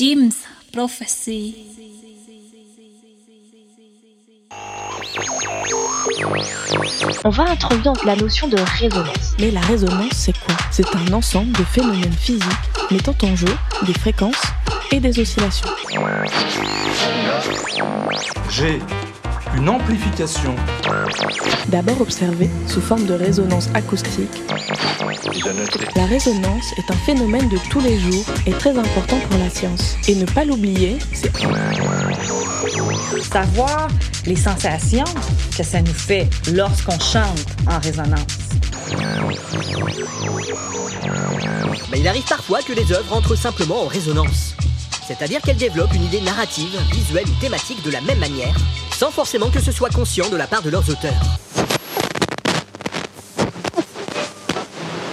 Jim's Prophecy. On va introduire la notion de résonance. Mais la résonance, c'est quoi? C'est un ensemble de phénomènes physiques mettant en jeu des fréquences et des oscillations. J'ai une amplification. D'abord observée sous forme de résonance acoustique, la résonance est un phénomène de tous les jours et très important pour la science. Et ne pas l'oublier, c'est savoir les sensations que ça nous fait lorsqu'on chante en résonance. Mais il arrive parfois que les œuvres entrent simplement en résonance. C'est-à-dire qu'elles développent une idée narrative, visuelle ou thématique de la même manière, sans forcément que ce soit conscient de la part de leurs auteurs.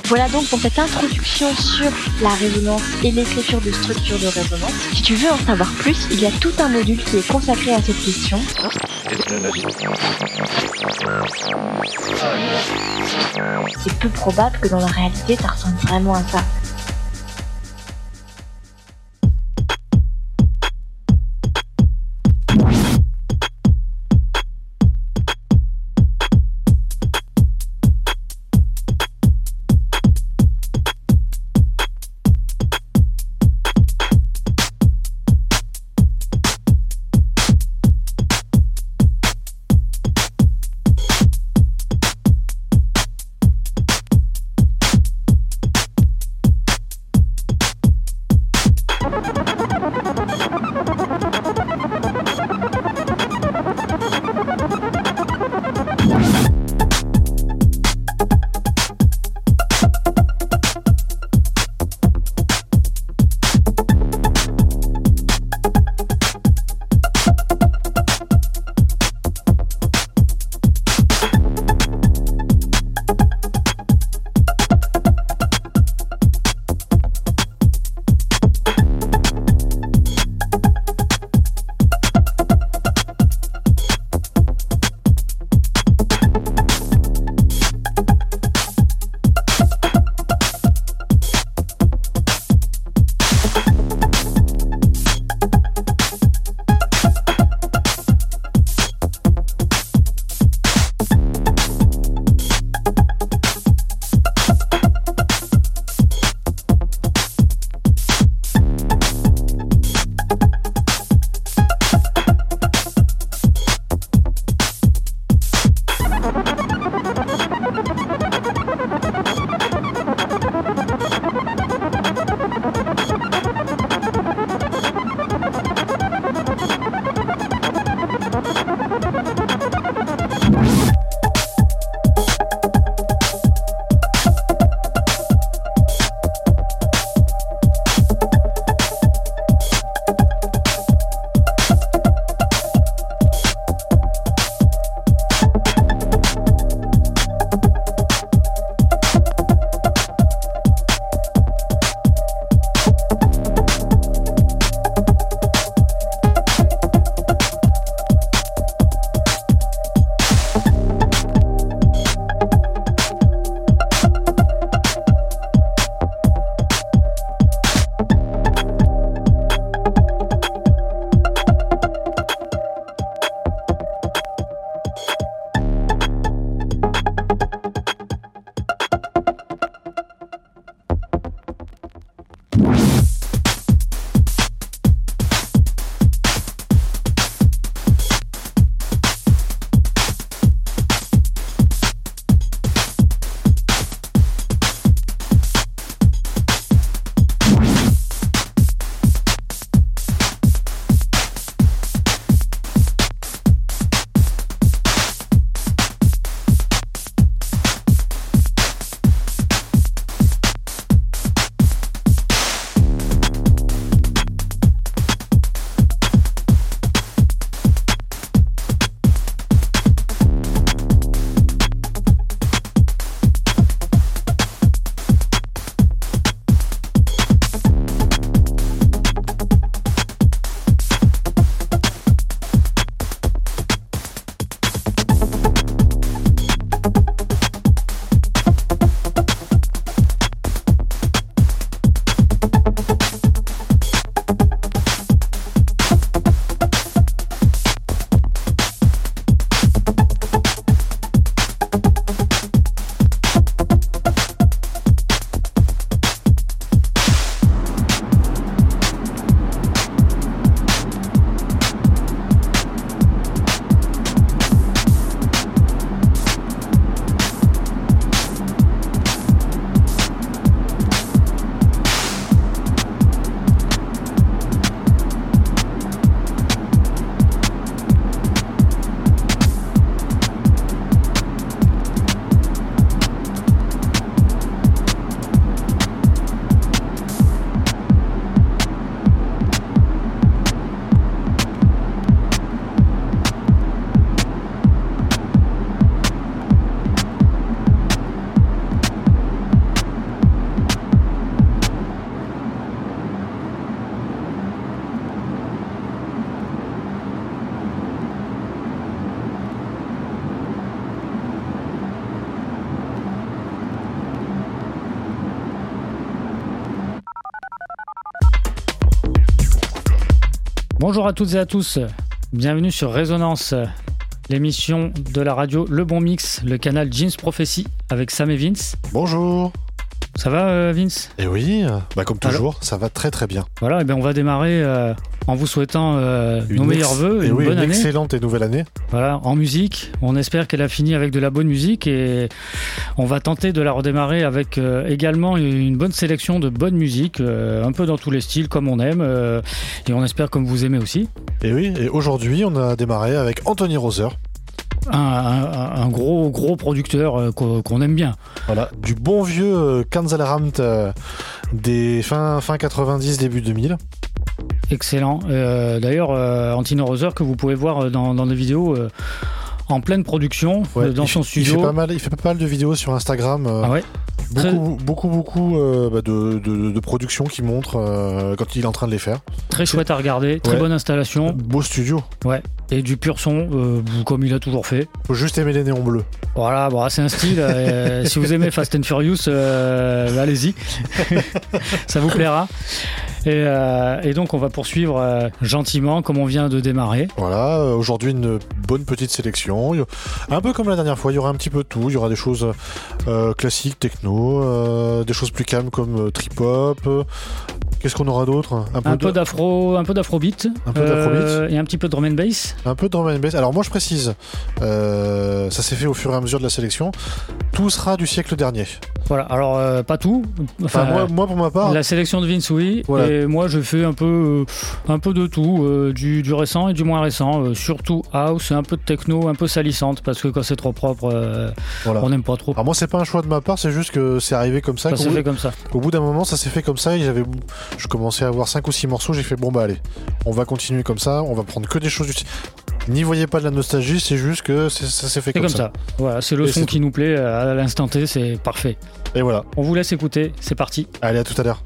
Voilà donc pour cette introduction sur la résonance et l'écriture de structures de résonance. Si tu veux en savoir plus, il y a tout un module qui est consacré à cette question. C'est peu probable que dans la réalité ça ressemble vraiment à ça. Bonjour à toutes et à tous, bienvenue sur Résonance, l'émission de la radio Le Bon Mix, le canal Jeans Prophecy avec Sam et Vince. Bonjour. Ça va euh, Vince? Eh oui, bah comme toujours, ça va très très bien. Voilà, et bien on va démarrer euh, en vous souhaitant euh, nos meilleurs voeux et Eh une oui, bonne une année. excellente et nouvelle année. Voilà, en musique. On espère qu'elle a fini avec de la bonne musique et on va tenter de la redémarrer avec euh, également une bonne sélection de bonne musique, euh, un peu dans tous les styles comme on aime euh, et on espère comme vous aimez aussi. Et oui, et aujourd'hui on a démarré avec Anthony Roser. Un, un- un gros gros producteur euh, qu'on aime bien. Voilà, du bon vieux euh, Kanzaleramt euh, des fin, fin 90, début 2000. Excellent. D'ailleurs, Antino Roser que vous pouvez voir dans, dans des vidéos en pleine production Ouais, euh, dans il, son il studio. fait pas mal, il fait pas mal de vidéos sur Instagram. euh, Ah ouais. beaucoup, beaucoup, beaucoup euh, bah, de, de, de productions qui montrent euh, quand il est en train de les faire. Très chouette à regarder, très Ouais. bonne installation. Beau studio. Ouais. Et du pur son, euh, comme il a toujours fait. Faut juste aimer les néons bleus. Voilà, bon, c'est un style. si vous aimez Fast and Furious, allez-y. Ça vous plaira. Et, euh, et donc, on va poursuivre euh, gentiment, comme on vient de démarrer. Voilà, euh, aujourd'hui une bonne petite sélection. Un peu comme la dernière fois, il y aura un petit peu de tout. Il y aura des choses euh, classiques, techno, des choses plus calmes comme trip-hop. Qu'est-ce qu'on aura d'autre? Un peu d'afro, un peu d'afrobeat, Un peu d'afrobeat. et un petit peu de drum and bass. Un peu de drum and bass. Alors moi je précise, ça s'est fait au fur et à mesure de la sélection. Tout sera du siècle dernier. Voilà. Alors, pas tout. Enfin, moi, moi pour ma part, La sélection de Vince, oui. Voilà. Et moi, je fais un peu, euh, un peu de tout, euh, du, du récent et du moins récent. euh, surtout house un peu de techno, un peu salissante, parce que quand c'est trop propre, voilà. on n'aime pas trop. Alors moi c'est pas un choix de ma part, c'est juste que c'est arrivé comme ça. Ça s'est fait comme ça. Au bout d'un moment, ça s'est fait comme ça et j'avais, je commençais à avoir 5 ou 6 morceaux. J'ai fait bon bah allez, on va continuer comme ça, on va prendre que des choses du. N'y voyez pas de la nostalgie, c'est juste que ça s'est fait comme, comme ça. Voilà, c'est le Et son qui nous plaît à l'instant T, c'est parfait. Et voilà. On vous laisse écouter, c'est parti. Allez à tout à l'heure.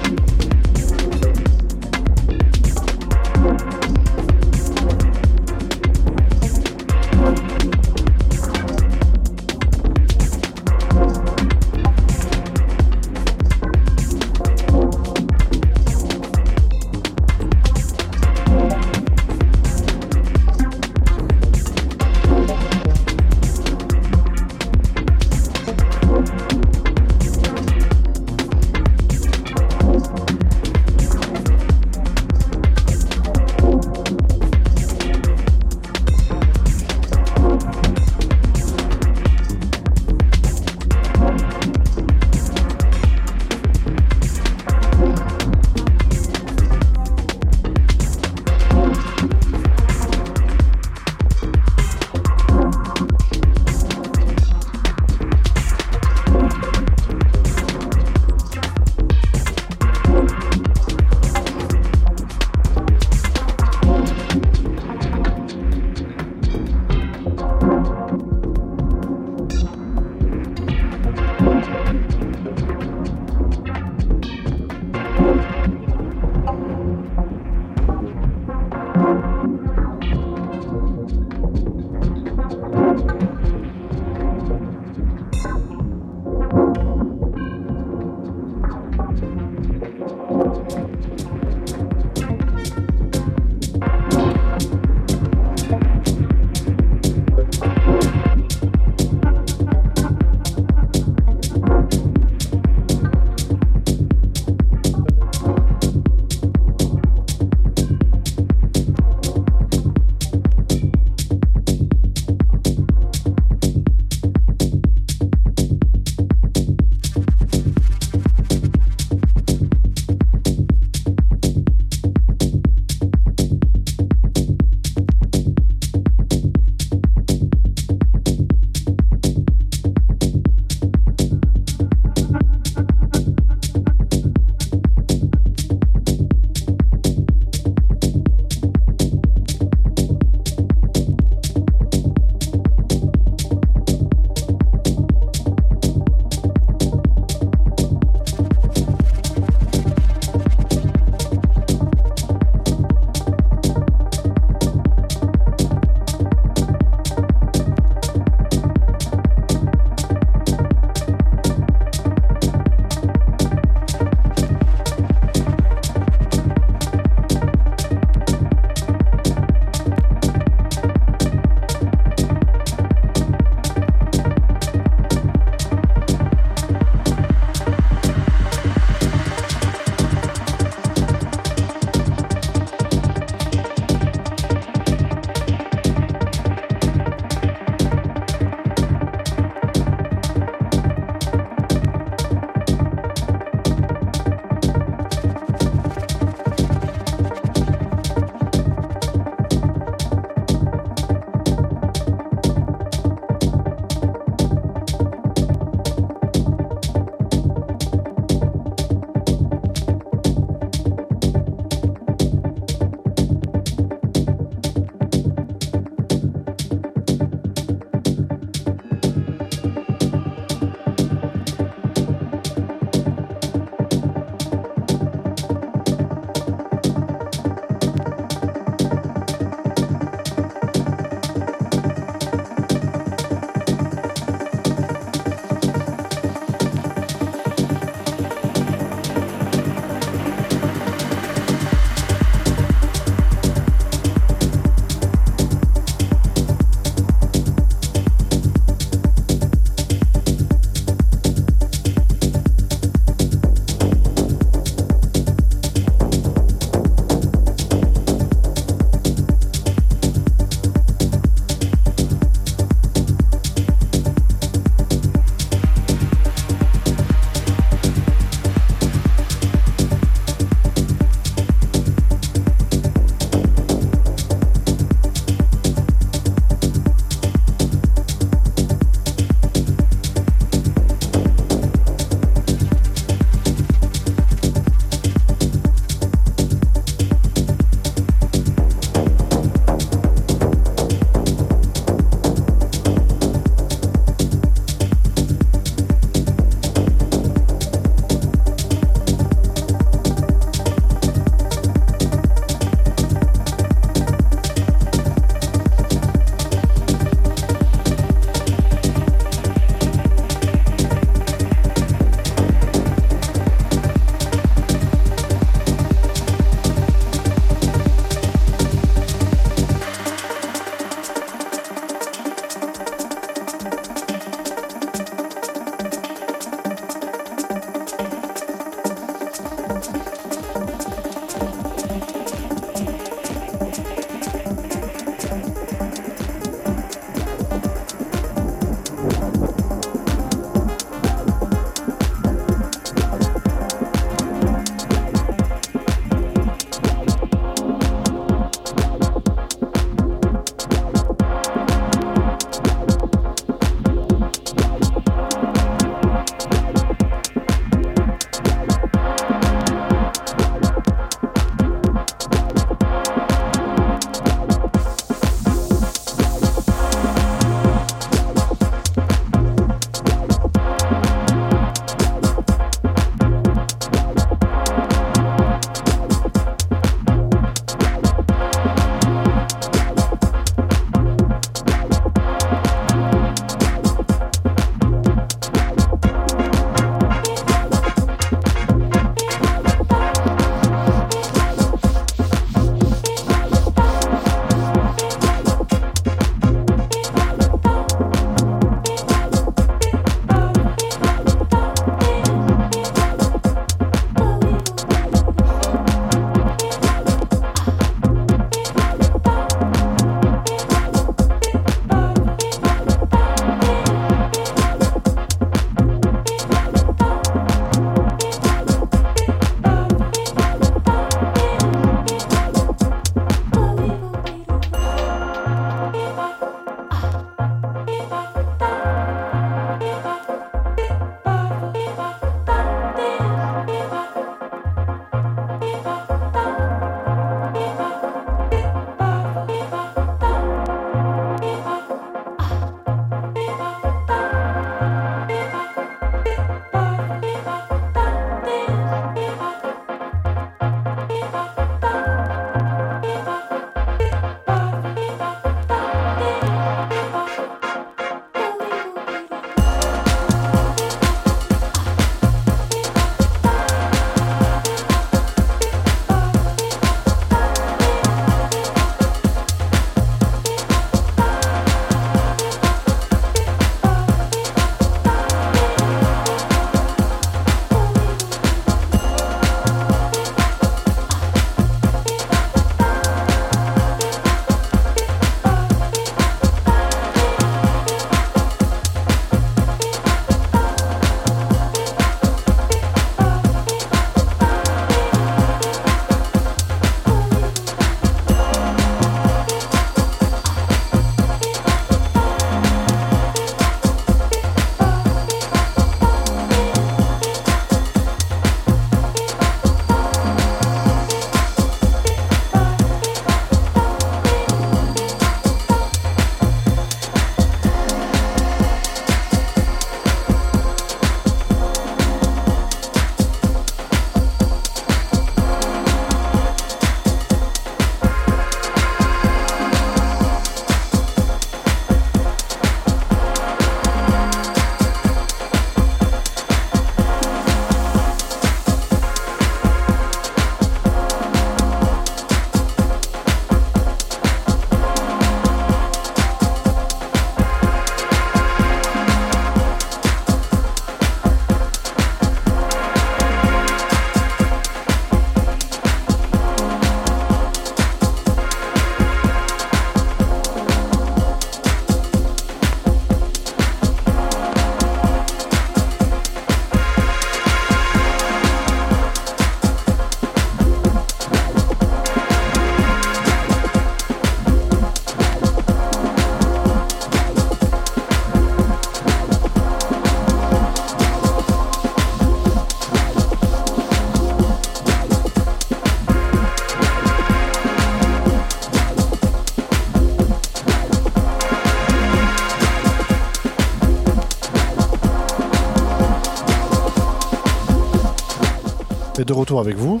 De retour avec vous.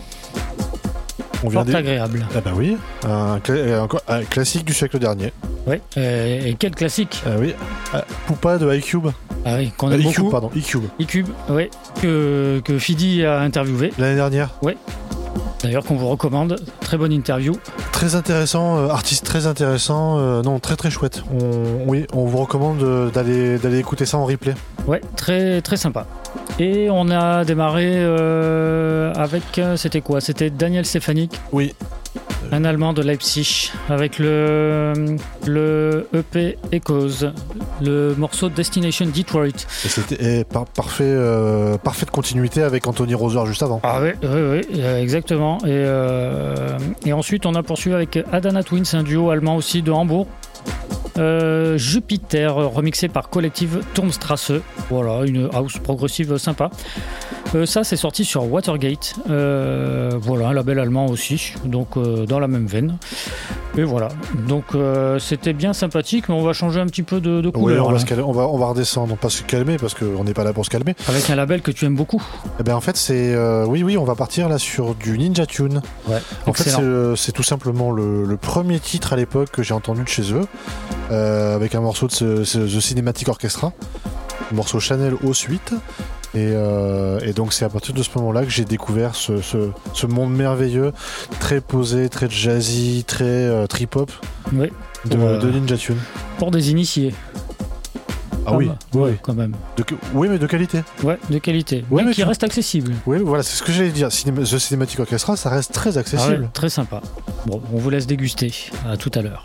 On vient Fort agréable. Ah bah oui, un, classique du siècle dernier. Oui, euh, et quel classique Ah oui, ah, Poupa de iCube. Ah oui, qu'on euh, beaucoup. pardon, iCube. iCube, oui, que, que Fidi a interviewé. L'année dernière Oui. D'ailleurs, qu'on vous recommande. Très bonne interview. Très intéressant, euh, artiste très intéressant. non, très très chouette. On, oui, on vous recommande d'aller d'aller écouter ça en replay. Ouais, très très sympa. Et on a démarré euh, avec. Euh, c'était quoi? C'était Daniel Stefanik Oui. Un Allemand de Leipzig, avec le, le EP Echoes, le morceau Destination Detroit. Et c'était parfait, euh, parfaite continuité avec Anthony Roser juste avant. Ah oui, oui, oui exactement. Et, et ensuite, on a poursuivi avec Adana Twins, un duo allemand aussi de Hambourg. Euh, Jupiter, remixé par Collective Turmstrasse. Voilà, une house progressive sympa. Euh, ça, c'est sorti sur Watergate. Euh, voilà, un label allemand aussi, donc dans la même veine. Et voilà, donc c'était bien sympathique, mais on va changer un petit peu de, couleur. on, va on, va, on va redescendre, pas se calmer, parce qu'on n'est pas là pour se calmer. Avec un label que tu aimes beaucoup. Eh ben, en fait, c'est. oui, oui, on va partir là sur du Ninja Tune. Ouais, en fait, c'est tout simplement le, le, premier titre à l'époque que j'ai entendu de chez eux. Euh, avec un morceau de ce, The Cinematic Orchestra, morceau Chanel au suite. Euh, et, donc c'est à partir de ce moment-là que j'ai découvert ce, monde merveilleux, très posé, très jazzy, très euh, trip-hop de, Ninja Tune. Pour des initiés. Ah oui, oui, quand même. oui, mais de qualité. Ouais, de qualité. Oui, mais qui reste accessible. Oui, voilà, c'est ce que j'allais dire. The Cinematic Orchestra, ça reste très accessible. Ah très sympa. Bon, on vous laisse déguster. À tout à l'heure.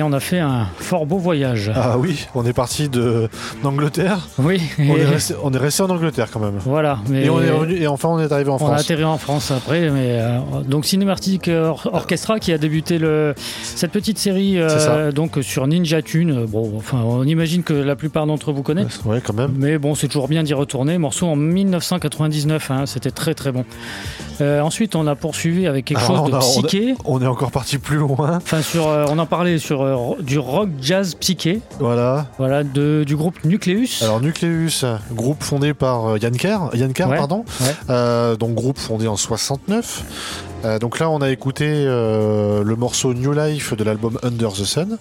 Bien, on a fait un fort beau voyage. Ah oui, on est parti d'Angleterre. Oui. On est, resté, on est resté en Angleterre quand même. Voilà. Mais Et on est revenu et enfin on est arrivé en on a France. atterri en France après, mais euh, donc Cinematic Or- Orchestra qui a débuté le, cette petite série euh, donc sur Ninja Tune. Bon, enfin, on imagine que la plupart d'entre vous connaissent. Ouais, quand même. Mais bon, c'est toujours bien d'y retourner. Morceau en 1999, hein, c'était très très bon. Euh, ensuite, on a poursuivi avec quelque Alors, chose de a- on a- psyché. On est encore parti plus loin. Enfin, sur, on en parlait sur du rock jazz psyché, Voilà. voilà, de, du groupe Nucleus. Alors Nucleus, groupe fondé par euh, Yann Kerr, Yann Kerr, Ouais, pardon. ouais. Euh, donc groupe fondé en 69. Euh, donc là, on a écouté euh, le morceau New Life de l'album Under the Sun,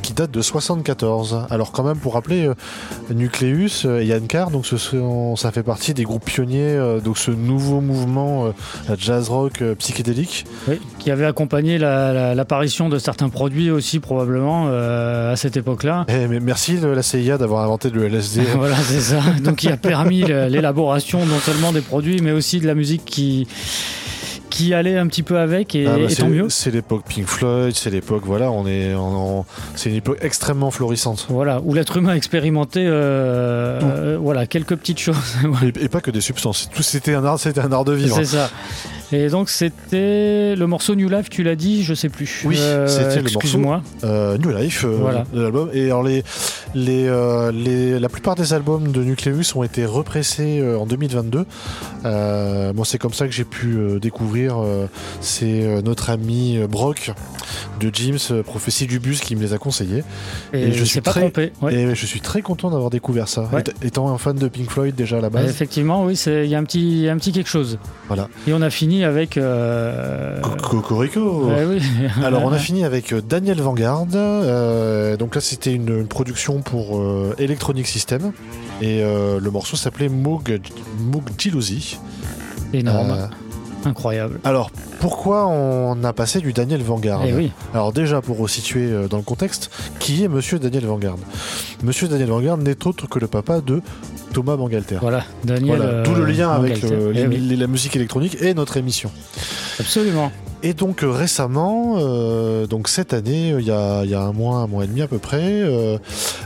qui date de 74. Alors quand même, pour rappeler, euh, Nucleus et Yann Carr, donc ce sont- ça fait partie des groupes pionniers, donc ce nouveau mouvement jazz rock psychédélique. Oui, qui avait accompagné la- la- l'apparition de certains produits aussi probablement à cette époque-là. Eh, mais merci le- la CIA d'avoir inventé le LSD. voilà, c'est ça. Donc, il a permis l'élaboration non seulement des produits, mais aussi de la musique qui qui allait un petit peu avec, et, Ah bah, et tant mieux. C'est l'époque Pink Floyd, c'est l'époque, voilà, on est c'est une époque extrêmement florissante. Voilà, où l'être humain expérimentait, euh, euh, voilà, quelques petites choses. Et, et pas que des substances. Tout c'était un art, c'était un art de vivre. C'est ça. Et donc c'était le morceau New Life, tu l'as dit, je sais plus. Oui, Euh, c'était le morceau. Excuse-moi. Euh, New Life, euh, Voilà. de l'album. Et alors les, les, les, la plupart des albums de Nucleus ont été repressés en 2022. Euh, moi, c'est comme ça que j'ai pu découvrir. c'est notre ami Brock de James, Prophétie du bus, qui me les a conseillés. Et, Et je suis pas très- trompé. ouais. Et je suis très content d'avoir découvert ça. Ouais. Étant un fan de Pink Floyd déjà à la base. Effectivement, oui, il y a un petit, un petit quelque chose. Voilà. Et on a fini avec. euh, Cocorico. ouais, oui. Alors on a fini avec euh, Daniel Vanguard. Euh, donc là c'était une, une production pour euh, Electronic System et le morceau s'appelait Moog, Moog Jealousy. énorme, incroyable. alors pourquoi on a passé du Daniel Vanguard oui, Alors déjà pour resituer euh, dans le contexte, qui est Monsieur Daniel Vanguard? Monsieur Daniel Vanguard n'est autre que le papa de Thomas Bangalter. voilà, Daniel. Voilà, d'où le euh, lien avec Bangalter. euh, Eh oui, la musique électronique et notre émission. absolument. Et donc euh, récemment, euh, donc cette année, euh, il y, a, il y a un mois, un mois et demi à peu près, euh,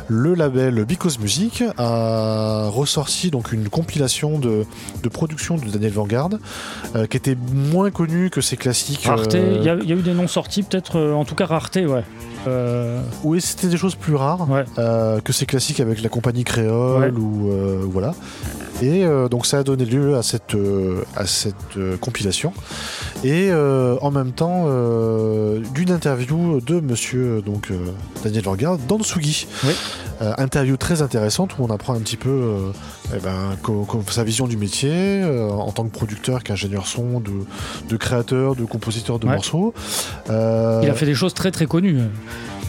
le label Because Music a ressorti donc une compilation de, de production de Daniel Vanguard, euh, qui était moins connue que ses classiques. Il y, a- il y a eu des noms sortis, peut-être, en tout cas rareté, ouais. Euh, Oui, c'était des choses plus rares Ouais. euh, que ces classiques avec la compagnie créole Ouais. ou euh, voilà. Et euh, donc ça a donné lieu à cette à cette compilation et en même temps d'une interview de Monsieur donc Daniel Vanguard dans Tsugi. Oui. Euh, interview très intéressante où on apprend un petit peu euh, eh ben, sa vision du métier euh, en tant que producteur, qu'ingénieur son, de, de créateur, de compositeur de Ouais. morceaux. Il a fait des choses très très connues.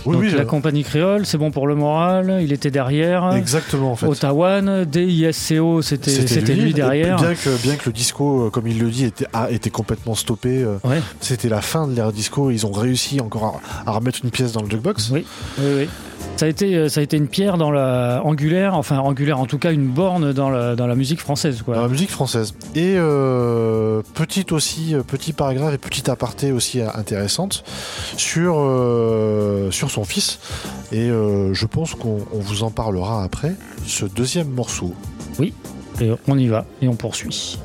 oui, Donc, oui, la compagnie créole, c'est bon pour le moral, il était derrière. exactement en fait. Ottawa, DISCO, c'était c'était lui, derrière. Bien que, bien que le disco, comme il le dit, était, a été complètement stoppé. Ouais. C'était la fin de l'ère disco. Ils ont réussi encore à, à remettre une pièce dans le jukebox. Oui, oui, oui. Ça a, été, euh, ça a été une pierre dans la angulaire, enfin angulaire en tout cas une borne dans la, dans la musique française. Dans la musique française. Et euh, petite aussi, euh, petit paragraphe et petite aparté aussi intéressante sur, euh, sur son fils. Et euh, je pense qu'on on vous en parlera après. Ce deuxième morceau. Et on y va et on poursuit.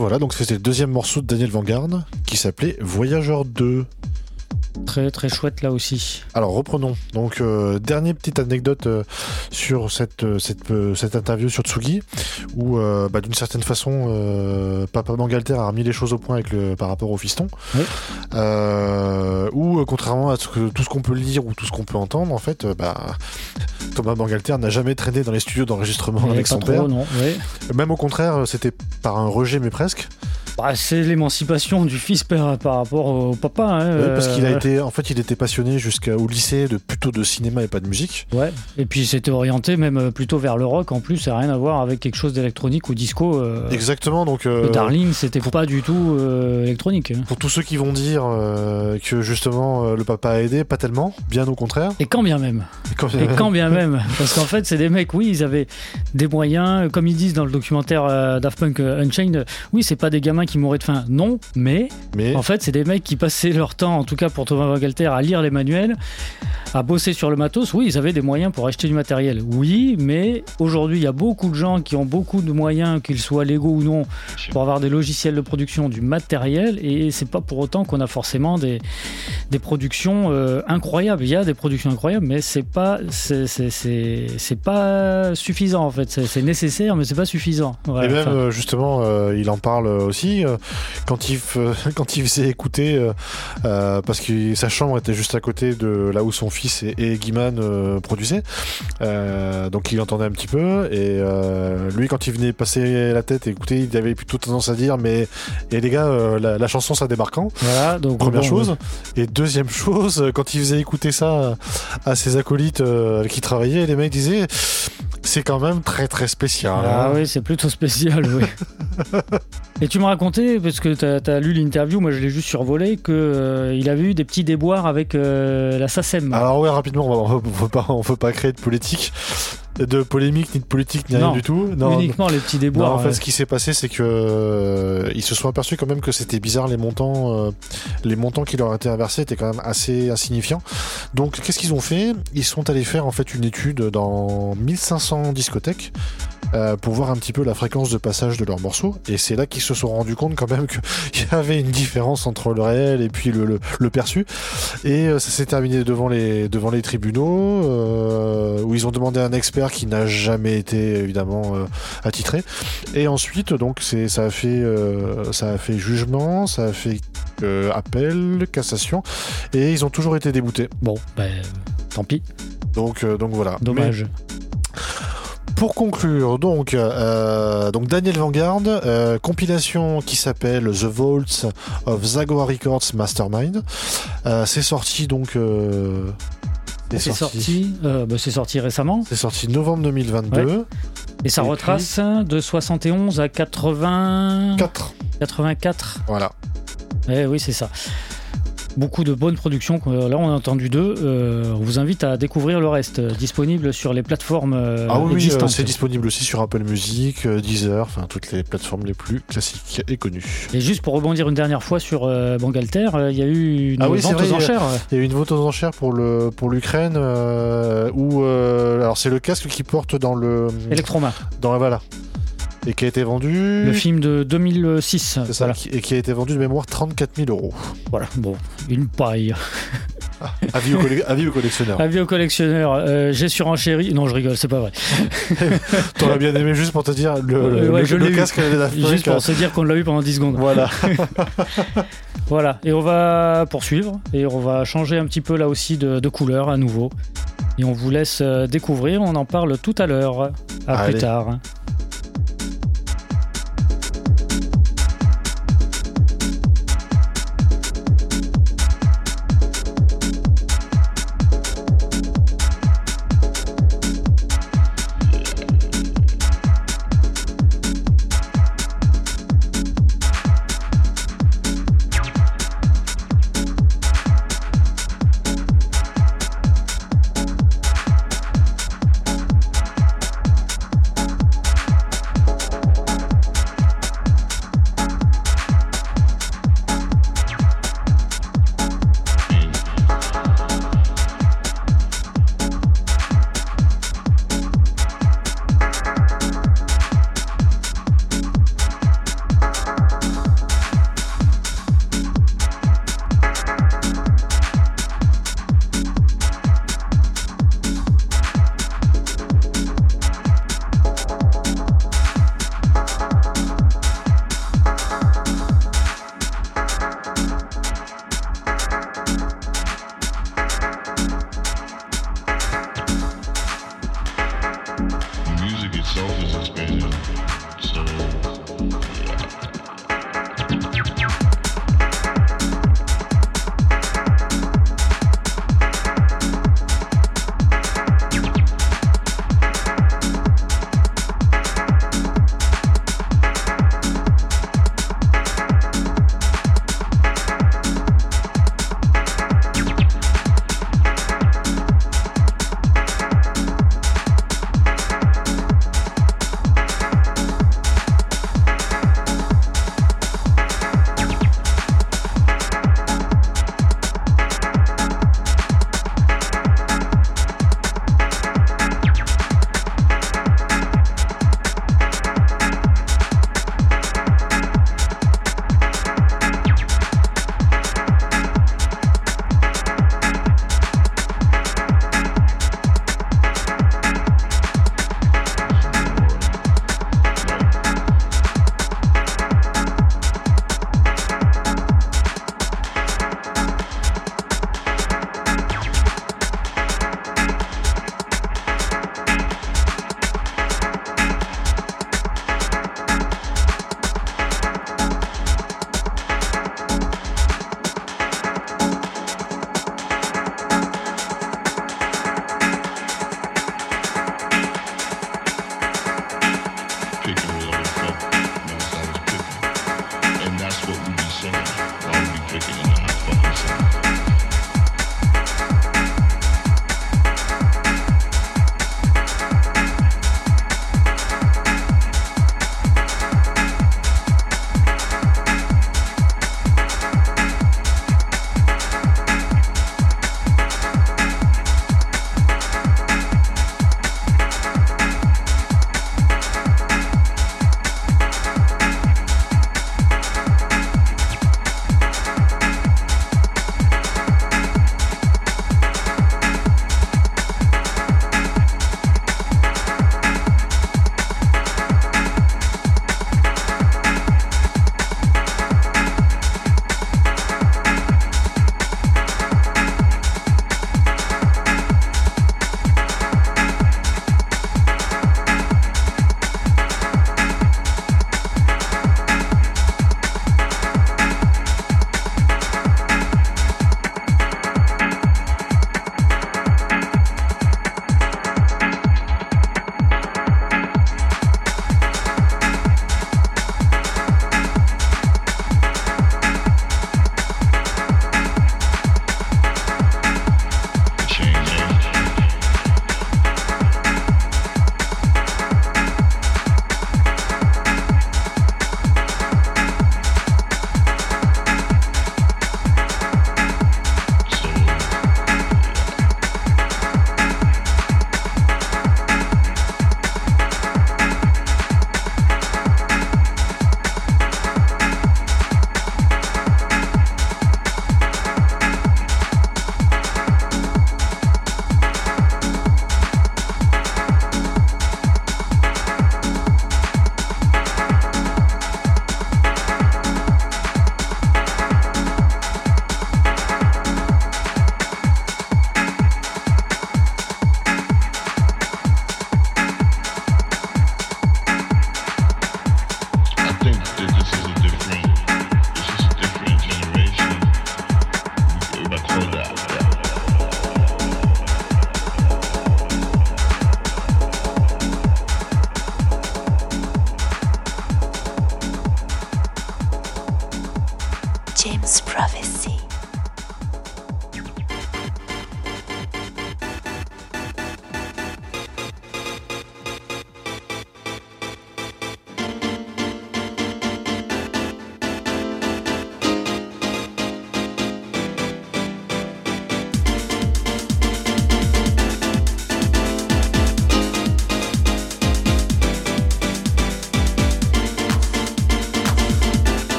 Voilà, donc c'était le deuxième morceau de Daniel Vanguard qui s'appelait Voyageur 2. Très très chouette là aussi. Alors reprenons. Donc euh, dernière petite anecdote euh, sur cette euh, cette, euh, cette interview sur Tsugi où bah, d'une certaine façon Papa Bangalter a remis les choses au point avec le par rapport au fiston. Oui. Où contrairement à ce que, tout ce qu'on peut lire ou tout ce qu'on peut entendre en fait bah Thomas Bangalter n'a jamais traîné dans les studios d'enregistrement avec son trop, père. non. ouais. Même au contraire, c'était par un rejet mais presque. Bah, c'est l'émancipation du fils par, par rapport au papa. hein, Oui, parce qu'il a euh, été en fait il était passionné jusqu'au lycée de plutôt de cinéma et pas de musique. Ouais. Et puis c'était orienté même euh, plutôt vers le rock en plus, ça n'a rien à voir avec quelque chose d'électronique ou disco. euh, Exactement donc euh, Le Darling, c'était pas du tout euh, électronique. Pour tous ceux qui vont dire euh, que justement euh, le papa a aidé, pas tellement, bien au contraire. Et quand bien même. Et quand- Et quand bien même. Parce qu'en fait, c'est des mecs, oui, ils avaient des moyens, comme ils disent dans le documentaire euh, Daft Punk euh, Unchained, oui, c'est pas des gamins qui mouraient de faim. Non, mais Mais en fait, c'est des mecs qui passaient leur temps, en tout cas pour Thomas Wangalter, à lire les manuels, à bosser sur le matos. Oui, ils avaient des moyens pour acheter du matériel. Oui, mais aujourd'hui, il y a beaucoup de gens qui ont beaucoup de moyens, qu'ils soient légaux ou non, pour avoir des logiciels de production, du matériel. Et c'est pas pour autant qu'on a forcément des, des productions euh, incroyables. Il y a des productions incroyables, mais c'est pas, c'est, c'est, c'est, c'est pas suffisant en fait. C'est, nécessaire, mais c'est pas suffisant. Et même Enfin, euh, justement, euh, il en parle aussi euh, quand il quand il faisait écouter euh, euh, parce que sa chambre était juste à côté de là où son fils et, et Guiman produisaient. Donc il entendait un petit peu et lui quand il venait passer la tête et écouter, il avait plutôt tendance à dire mais et les gars la, la chanson ça voilà, donc Première bon, chose. Et deuxième chose, quand il faisait écouter ça à ses acolytes qui travaillaient, les mecs disaient c'est quand même très très spécial. Ah hein. oui, c'est plutôt spécial, oui. Et tu me racontais, parce que tu as, lu l'interview, moi je l'ai juste survolé, qu'il avait eu des petits déboires avec euh, la SACEM. Alors ouais, rapidement, on on veut pas créer de politique, de polémique ni de politique ni rien du tout. Non, Uniquement les petits non, déboires. en fait, ouais. ce qui s'est passé, c'est que euh, ils se sont aperçus quand même que c'était bizarre les montants, euh, les montants qui leur étaient inversés étaient quand même assez insignifiants. Donc, qu'est-ce qu'ils ont fait? Ils sont allés faire en fait une étude dans 1500 discothèques. Euh, pour voir un petit peu la fréquence de passage de leurs morceaux. Et c'est là qu'ils se sont rendus compte quand même qu'il y avait une différence entre le réel et puis le, le, le perçu. Et euh, ça s'est terminé devant les devant les tribunaux euh, où ils ont demandé à un expert qui n'a jamais été évidemment euh, attitré. Et ensuite donc c'est ça a fait euh, ça a fait jugement ça a fait euh, appel cassation et ils ont toujours été déboutés. Bon, ben, tant pis, donc euh, donc voilà. Dommage. Pour conclure, donc, euh, donc Daniel Vanguard, euh, compilation qui s'appelle The Vaults of Zagora Records Mastermind. Euh, c'est sorti donc. C'est sorti, c'est sorti récemment, C'est sorti novembre 2022. et ça Et retrace de 71 à 80... 4. 84. Voilà. Eh oui, c'est ça. Beaucoup de bonnes productions. Là, on a entendu deux. Euh, on vous invite à découvrir le reste, euh, disponible sur les plateformes euh, ah oui, existantes. c'est disponible aussi sur Apple Music, Deezer, enfin toutes les plateformes les plus classiques et connues. Et juste pour rebondir une dernière fois sur Bangalter, il y a eu une Ah oui, vente vrai, aux enchères. Il y a eu une vente aux enchères pour le pour l'Ukraine où alors c'est le casque qui porte dans le Electroma, dans la voilà et qui a été vendu le film de 2006. C'est ça, Voilà. et qui a été vendu de mémoire 34 000 euros. voilà, bon, une paille. Avis au, avis au collectionneur. Avis aux collectionneurs, euh, j'ai surenchéri. Non, je rigole, c'est pas vrai. T'aurais bien aimé juste pour te dire le, Euh, ouais, le- je le eu. casque la Juste pour se dire qu'on l'a eu pendant 10 secondes. Voilà. Voilà, et on va poursuivre et on va changer un petit peu là aussi de, de couleur à nouveau. Et on vous laisse euh, découvrir, on en parle tout à l'heure. À Allez. plus tard.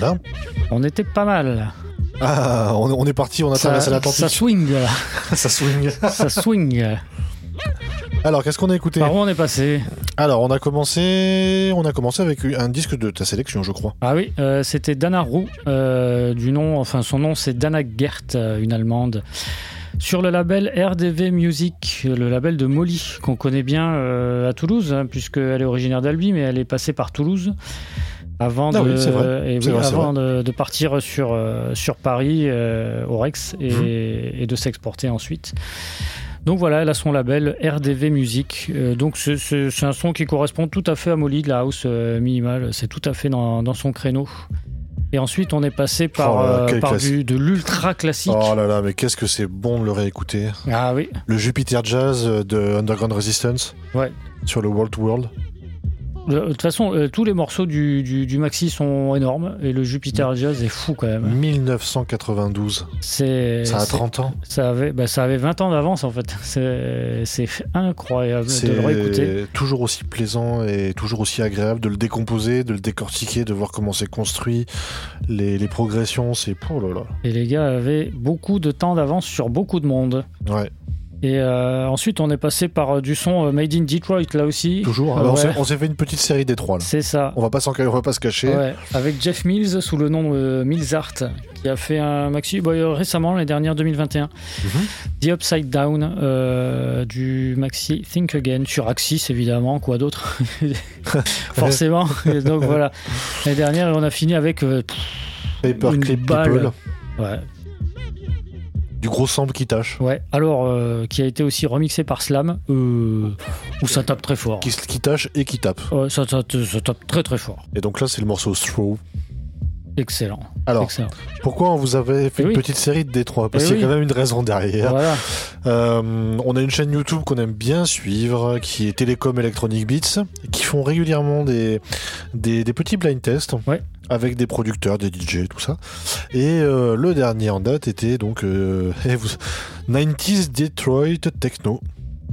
Voilà. On était pas mal. Ah, on, on est parti, on a traversé Ça, l'Atlantique. ça swing. Ça swing. ça swing. Alors, qu'est-ce qu'on a écouté Par où on est passé Alors, on a commencé, on a commencé avec un disque de ta sélection, je crois. Ah oui, euh, c'était Dana Roux, euh, du nom, enfin son nom c'est Dana Gert, euh, une allemande. Sur le label RDV Music, le label de Molly, qu'on connaît bien euh, à Toulouse, hein, puisqu'elle est originaire d'Albi, mais elle est passée par Toulouse avant, de, oui, c'est vrai. et C'est oui, vrai, c'est avant de, de partir sur, euh, sur Paris, euh, au Rex, et, Mhm. et de s'exporter ensuite. Donc voilà, elle a son label RDV Music. Euh, donc c'est- un son qui correspond tout à fait à Molly de la house euh, minimale. C'est tout à fait dans, dans son créneau. Et ensuite, on est passé par, Oh là là, euh, par du, de l'ultra classique. Oh là là, mais qu'est-ce que c'est bon de le réécouter. Ah oui, Le Jupiter Jazz de Underground Resistance. Ouais. Sur le World to World. De toute façon, euh, tous les morceaux du, du, du maxi sont énormes et le Jupiter Jazz est fou quand même. 1992. C'est Ça a c'est- 30 ans. Ça avait, bah, ça avait 20 ans d'avance en fait. C'est incroyable de le réécouter. C'est toujours aussi plaisant et toujours aussi agréable de le décomposer, de le décortiquer, de voir comment c'est construit, les, les progressions, c'est... Oh là là. Et les gars avaient beaucoup de temps d'avance sur beaucoup de monde. Ouais, Et euh, ensuite, on est passé par euh, du son euh, Made in Detroit là aussi. toujours. Alors, on ouais. s'est- on s'est fait une petite série des trois là. C'est ça. On va pas, s'en- on va pas se cacher. Ouais, avec Jeff Mills sous le nom de Mills Art, qui a fait un maxi bah, récemment, l'année dernière, 2021. Mhm. The Upside Down, euh, du maxi Think Again, sur Axis évidemment, quoi d'autre Forcément. Et donc voilà. L'année dernière, on a fini avec. euh, Paperclip. People, ouais, du gros sample qui tâche, ouais. Alors, euh, qui a été aussi remixé par Slam, euh, où ça tape très fort. qui, qui tâche et qui tape. Ouais, ça, ça- ça tape très très fort. Et donc là, c'est le morceau Throw. Excellent. Alors, Excellent. pourquoi on vous avait fait Eh une oui. petite série de Détroit? Parce Eh qu'il y a oui. quand même une raison derrière. Voilà. Euh, on a une chaîne YouTube qu'on aime bien suivre, qui est Télécom Electronic Beats, qui font régulièrement des, des, des petits blind tests Ouais. Avec des producteurs, des DJ, tout ça. Et euh, le dernier en date était donc euh, eh, vous- 90s Detroit Techno.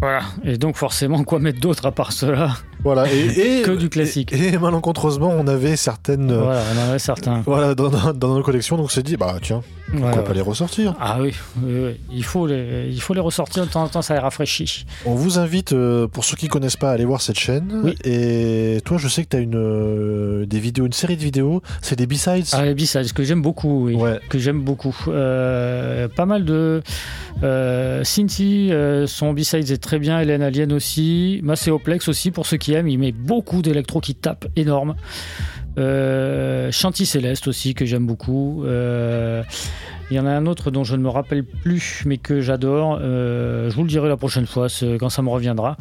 Voilà. Et donc, forcément, quoi mettre d'autre à part cela Voilà. Et, et- Que du classique. Et, et malencontreusement, on avait certaines. euh, Voilà, on en avait certains. Voilà, dans, dans- dans nos collections, donc on s'est dit, bah tiens, pourquoi ouais. pas les ressortir? Ah oui, oui, oui. Il, faut les, il faut les ressortir de temps en temps, ça les rafraîchit. On vous invite, euh, pour ceux qui connaissent pas, à aller voir cette chaîne. Oui. Et toi, je sais que tu as une, euh, des vidéos, une série de vidéos, c'est des B-sides. Ah, les B-sides, que j'aime beaucoup, oui. Ouais. Que j'aime beaucoup. Euh, pas mal de. Euh, son B-sides est très bien, Hélène Alien aussi. Macéoplex aussi, pour ceux qui aiment, il met beaucoup d'électro qui tape énorme. Euh, Chanty Céleste aussi, que j'aime beaucoup. Euh, il y en a un autre dont je ne me rappelle plus, mais que j'adore. Euh, je vous le dirai la prochaine fois, quand ça me reviendra.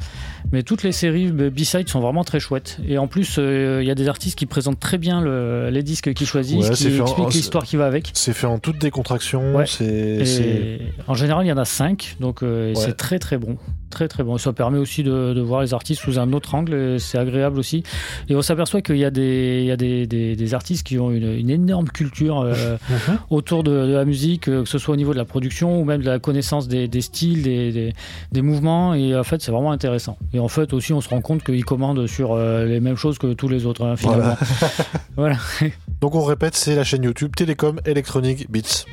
Mais toutes les séries B-side sont vraiment très chouettes. Et en plus, euh, il y a des artistes qui présentent très bien le- les disques qu'ils choisissent, Ouais, qui expliquent en- l'histoire qui va avec. C'est fait en toute décontraction. Ouais. En général, il y en a cinq, donc euh, et Ouais. c'est très très bon. Très très bon. Ça permet aussi de, de voir les artistes sous un autre angle, c'est agréable aussi. Et on s'aperçoit qu'il y a des, il y a des, des- des artistes qui ont une, une énorme culture euh, Mhm. autour de, de la musique, euh, que ce soit au niveau de la production ou même de la connaissance des, des styles, des, mouvements. Et en fait, c'est vraiment intéressant. Et en fait, aussi, on se rend compte qu'ils commandent sur euh, les mêmes choses que tous les autres, hein, finalement. Voilà. Donc on répète, c'est la chaîne YouTube Télécom Electronic Beats.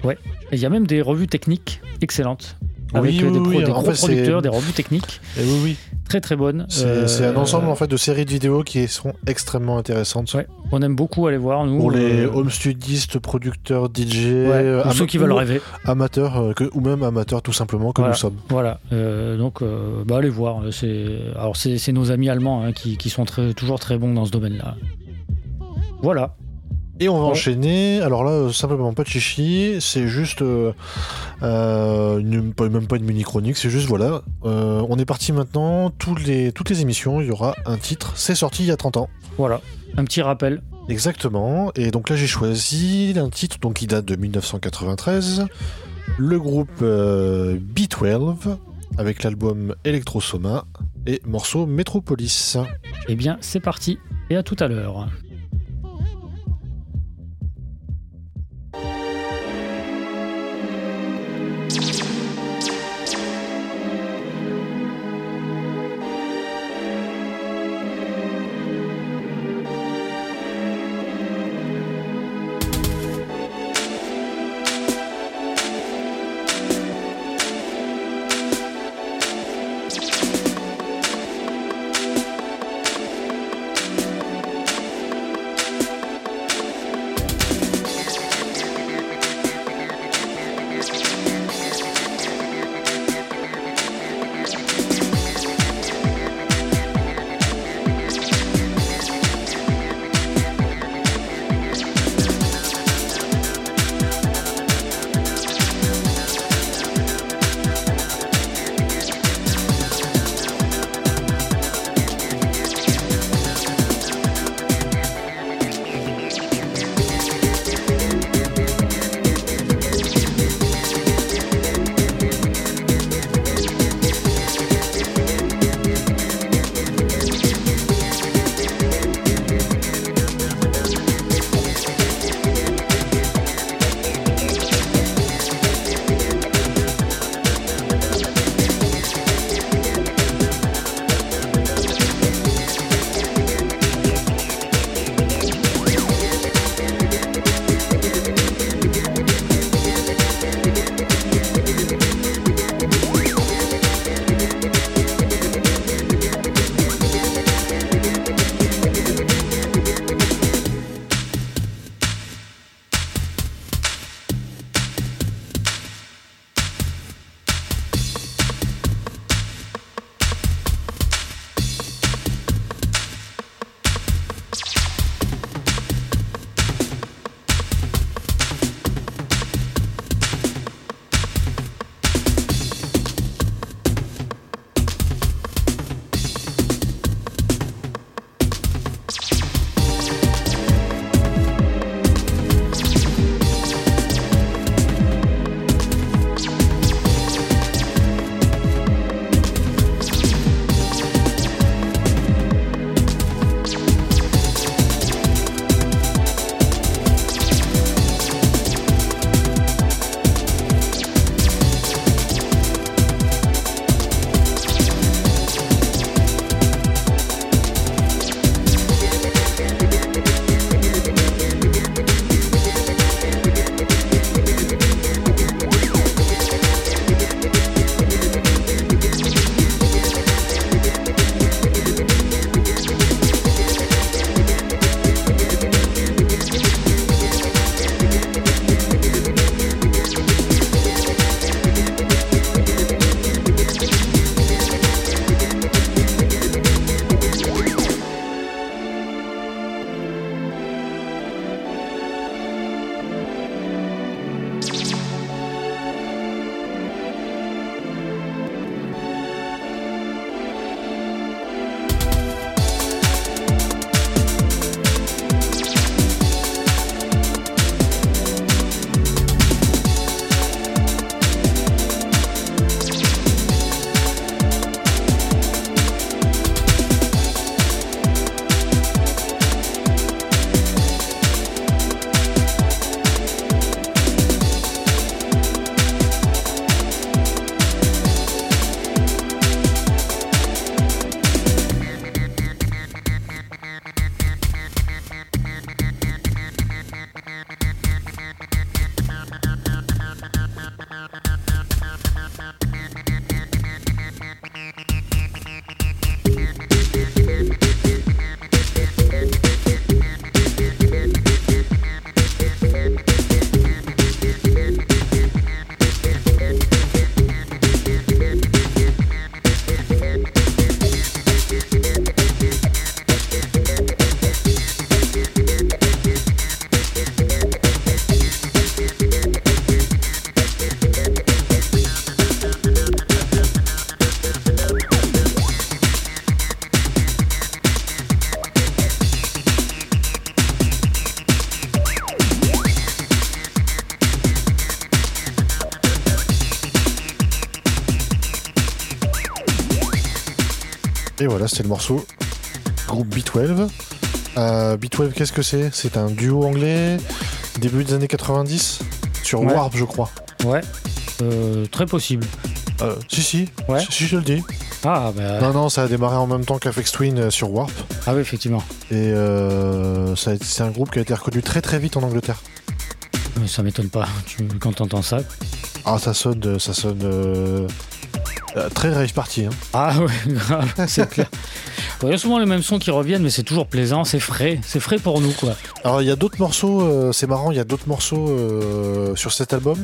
Et il y a même des revues techniques excellentes. Avec Oui, euh, des, oui, pro- oui, des gros fait, producteurs, des revues techniques Et oui, oui. très très bonnes. C'est, Euh, c'est un ensemble en fait de séries de vidéos qui sont extrêmement intéressantes. Ouais, on aime beaucoup aller voir, nous. Pour les euh, home studistes, producteurs, DJ, ouais, euh, ou ceux qui veulent rêver. amateurs, euh, que- ou même amateurs tout simplement, comme Voilà. nous sommes. Voilà, euh, donc euh, bah, allez voir. C'est alors c'est nos amis allemands hein, qui, qui sont très, toujours très bons dans ce domaine-là. Voilà. Et on va Ouais. enchaîner. Alors là, euh, simplement pas de chichi, c'est juste euh, euh, une- même pas une mini chronique, c'est juste voilà. euh, on est parti maintenant. Les, toutes les émissions, il y aura un titre. C'est sorti il y a 30 ans. Voilà, un petit rappel. Exactement. Et donc là, j'ai choisi un titre donc qui date de 1993. Le groupe euh, B12 avec l'album Electrosoma et morceau Metropolis. Eh bien, c'est parti et à tout à l'heure. Et voilà, c'était le morceau groupe B12. Euh, B12, qu'est-ce que c'est? C'est un duo anglais, début des années 90, sur Ouais. Warp, je crois. Ouais, euh, très possible. Euh, si, si, Ouais. si, si, je le dis. Ah, bah, Non, non, ça a démarré en même temps qu'Afex Twin euh, sur Warp. ah oui, effectivement. Et euh, c'est un groupe qui a été reconnu très très vite en Angleterre. Ça m'étonne pas tu, quand t'entends ça. Ah, ça sonne, ça sonne euh, très rave party. Hein. Ah ouais, grave, c'est clair. Il y a souvent les mêmes sons qui reviennent, mais c'est toujours plaisant, c'est frais, c'est frais pour nous, quoi. Alors il y a d'autres morceaux, euh, c'est marrant, il y a d'autres morceaux euh, sur cet album,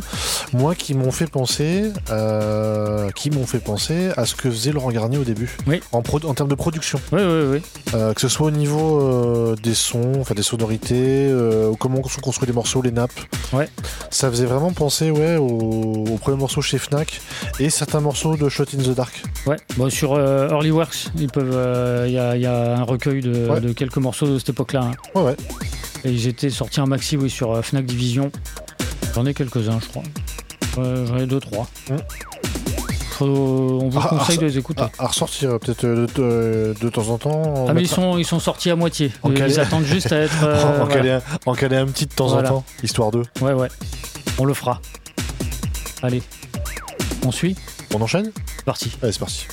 moi qui m'ont fait penser, euh, qui m'ont fait penser à ce que faisait Laurent Garnier au début, Oui. en, termes de production, Oui, oui, oui. Que ce soit au niveau des sons, enfin des sonorités, comment sont construits les morceaux, les nappes. Ouais. Ça faisait vraiment penser, ouais, au, au premier morceau chez Fnac et certains morceaux de Shot in the Dark. Ouais, bon, sur Early Works, ils peuvent, il y, a, il y a un recueil de, Ouais. de quelques morceaux de cette époque-là. hein. Ouais, ouais. Et ils étaient sortis en maxi, oui, sur euh, Fnac Division. J'en ai quelques-uns, je crois. Euh, J'en ai deux, trois. Mm. Faut- on vous Ah, conseille ah, de les écouter. À, à ressortir peut-être euh, de, de temps en temps. Ah, mais ils sont, ils sont sortis à moitié. En ils calé- attendent juste à être. euh, en, voilà. caler un, en caler un petit de temps Voilà. en temps, histoire de. Ouais, ouais. On le fera. Allez. On suit On enchaîne? C'est parti. Allez, c'est parti.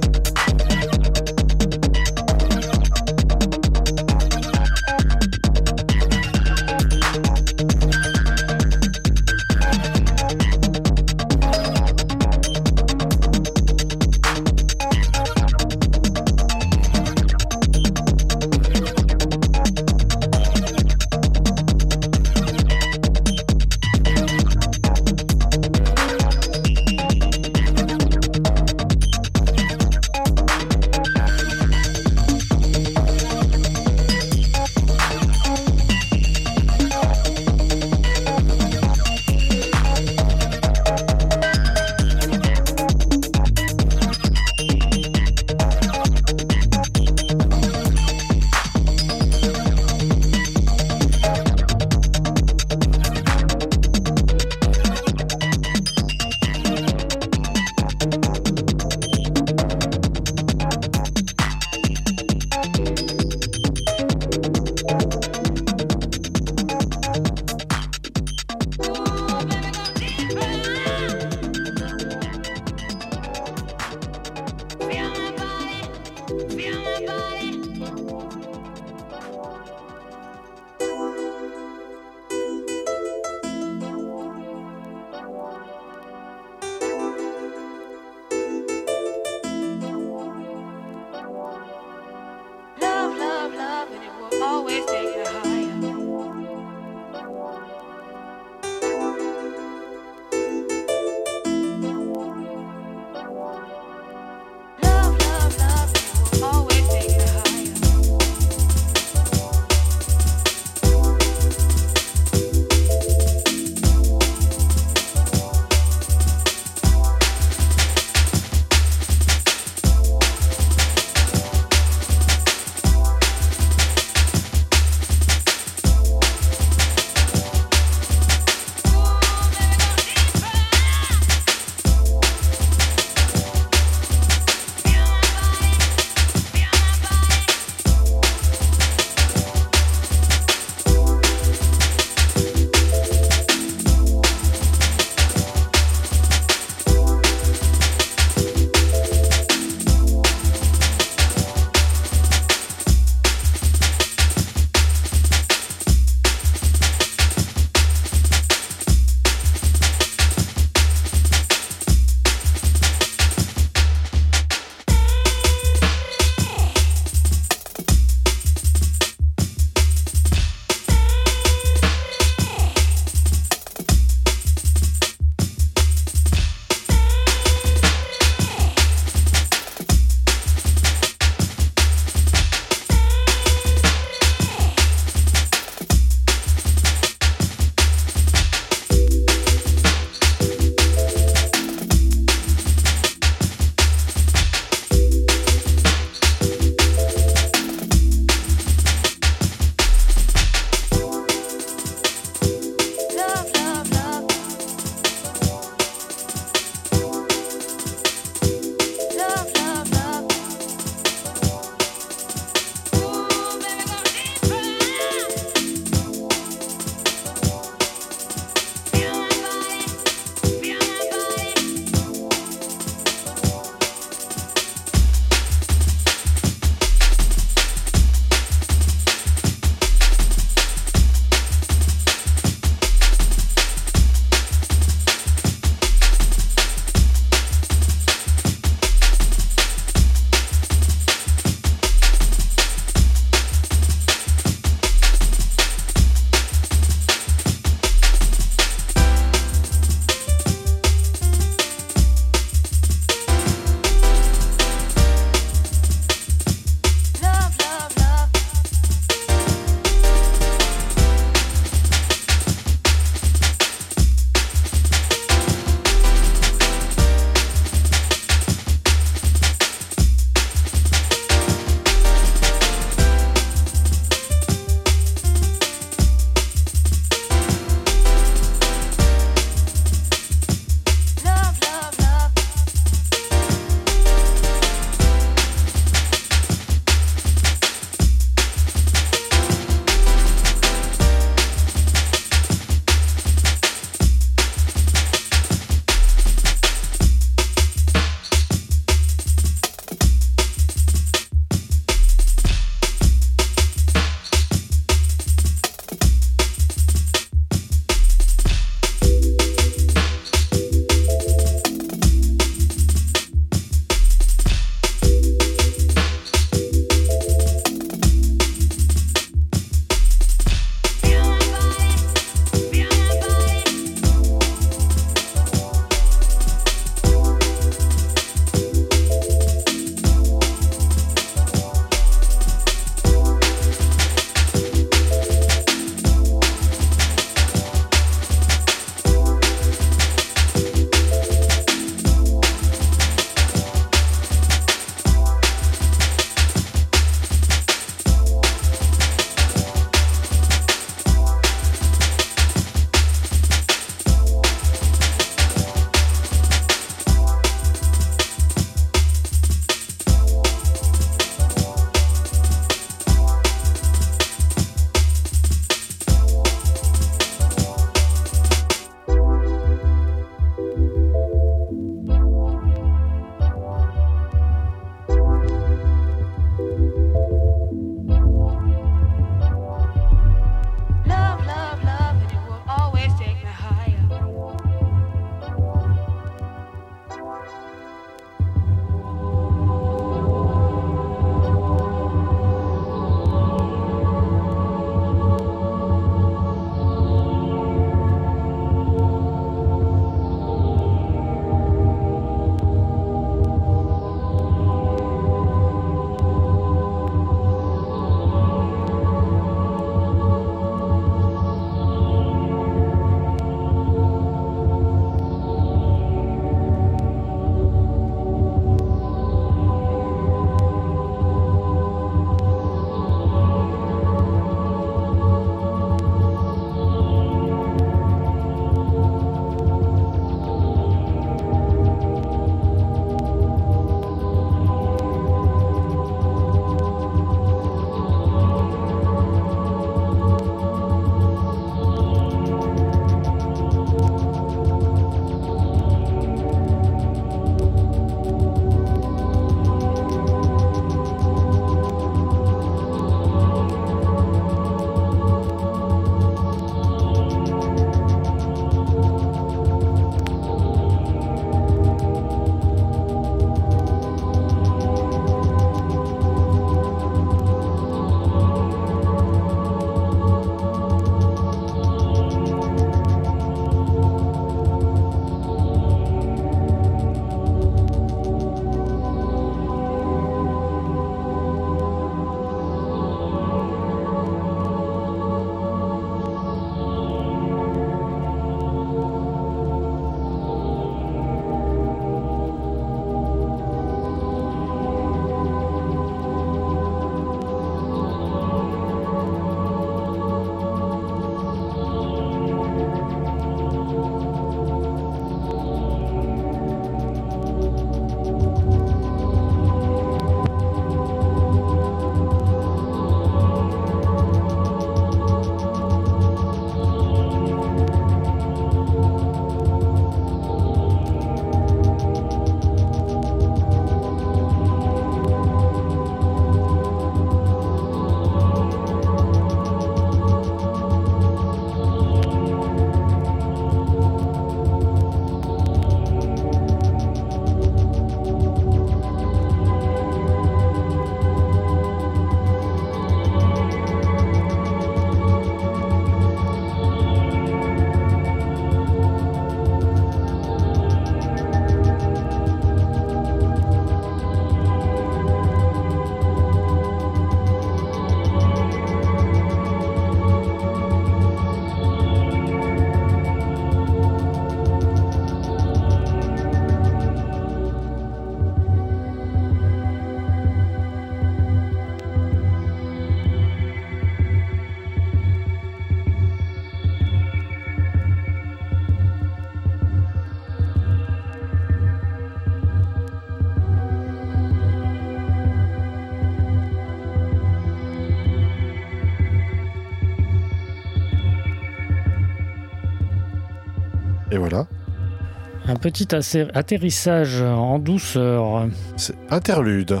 Petit atterrissage en douceur. C'est interlude.